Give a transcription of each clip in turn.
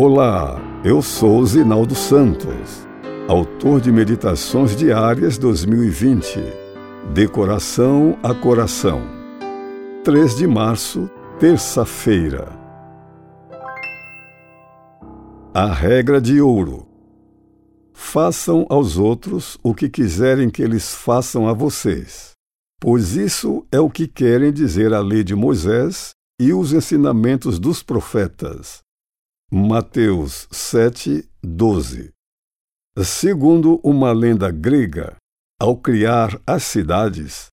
Olá, eu sou Zinaldo Santos, autor de Meditações Diárias 2020, Decoração a Coração. 3 de março, terça-feira. A regra de ouro. Façam aos outros o que quiserem que eles façam a vocês, pois isso é o que querem dizer a lei de Moisés e os ensinamentos dos profetas. Mateus 7, 12 Segundo uma lenda grega, ao criar as cidades,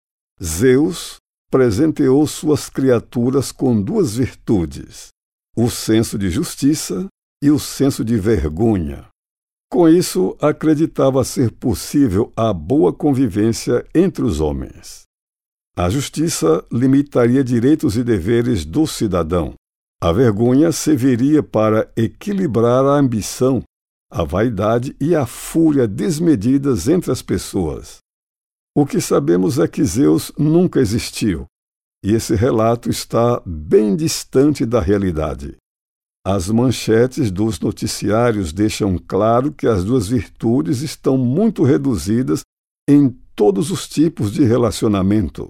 Zeus presenteou suas criaturas com duas virtudes: o senso de justiça e o senso de vergonha. Com isso, acreditava ser possível a boa convivência entre os homens. A justiça limitaria direitos e deveres do cidadão. A vergonha serviria para equilibrar a ambição, a vaidade e a fúria desmedidas entre as pessoas. O que sabemos é que Zeus nunca existiu, e esse relato está bem distante da realidade. As manchetes dos noticiários deixam claro que as duas virtudes estão muito reduzidas em todos os tipos de relacionamento.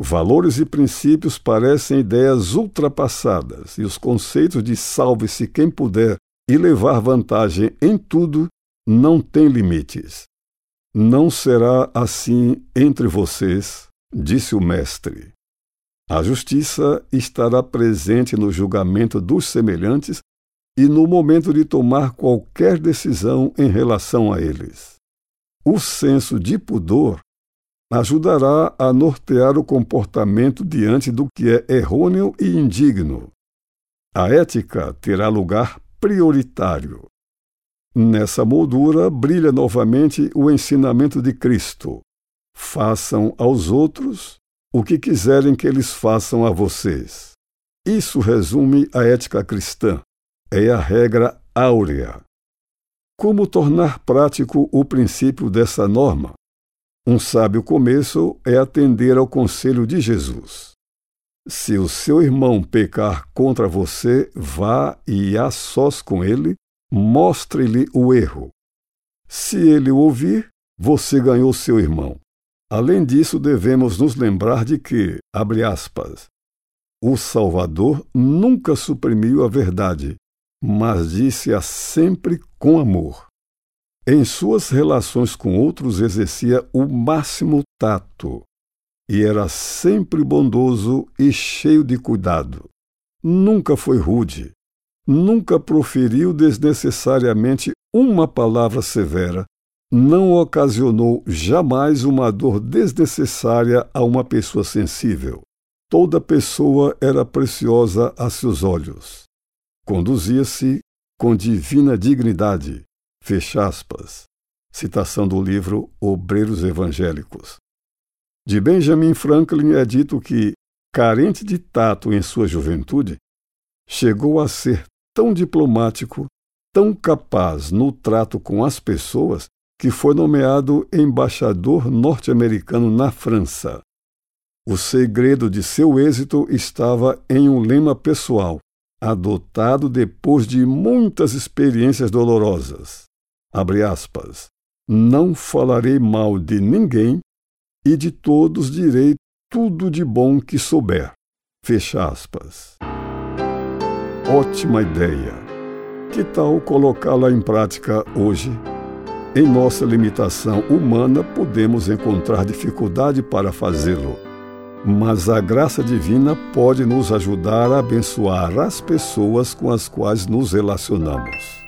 Valores e princípios parecem ideias ultrapassadas, e os conceitos de salve-se quem puder e levar vantagem em tudo não têm limites. Não será assim entre vocês, disse o Mestre. A justiça estará presente no julgamento dos semelhantes e no momento de tomar qualquer decisão em relação a eles. O senso de pudor ajudará a nortear o comportamento diante do que é errôneo e indigno. A ética terá lugar prioritário. Nessa moldura brilha novamente o ensinamento de Cristo: façam aos outros o que quiserem que eles façam a vocês. Isso resume a ética cristã. É a regra áurea. Como tornar prático o princípio dessa norma? Um sábio começo é atender ao conselho de Jesus. Se o seu irmão pecar contra você, vá e a sós com ele, mostre-lhe o erro. Se ele o ouvir, você ganhou seu irmão. Além disso, devemos nos lembrar de que, abre aspas, o Salvador nunca suprimiu a verdade, mas disse-a sempre com amor. Em suas relações com outros exercia o máximo tato e era sempre bondoso e cheio de cuidado. Nunca foi rude, nunca proferiu desnecessariamente uma palavra severa, não ocasionou jamais uma dor desnecessária a uma pessoa sensível. Toda pessoa era preciosa a seus olhos. Conduzia-se com divina dignidade, Fecha aspas. Citação do livro Obreiros Evangélicos. De Benjamin Franklin é dito que, carente de tato em sua juventude, chegou a ser tão diplomático, tão capaz no trato com as pessoas, que foi nomeado embaixador norte-americano na França. O segredo de seu êxito estava em um lema pessoal, adotado depois de muitas experiências dolorosas abre aspas, não falarei mal de ninguém e de todos direi tudo de bom que souber. Fecha aspas. Ótima ideia. Que tal colocá-la em prática hoje? Em nossa limitação humana, podemos encontrar dificuldade para fazê-lo, mas a graça divina pode nos ajudar a abençoar as pessoas com as quais nos relacionamos.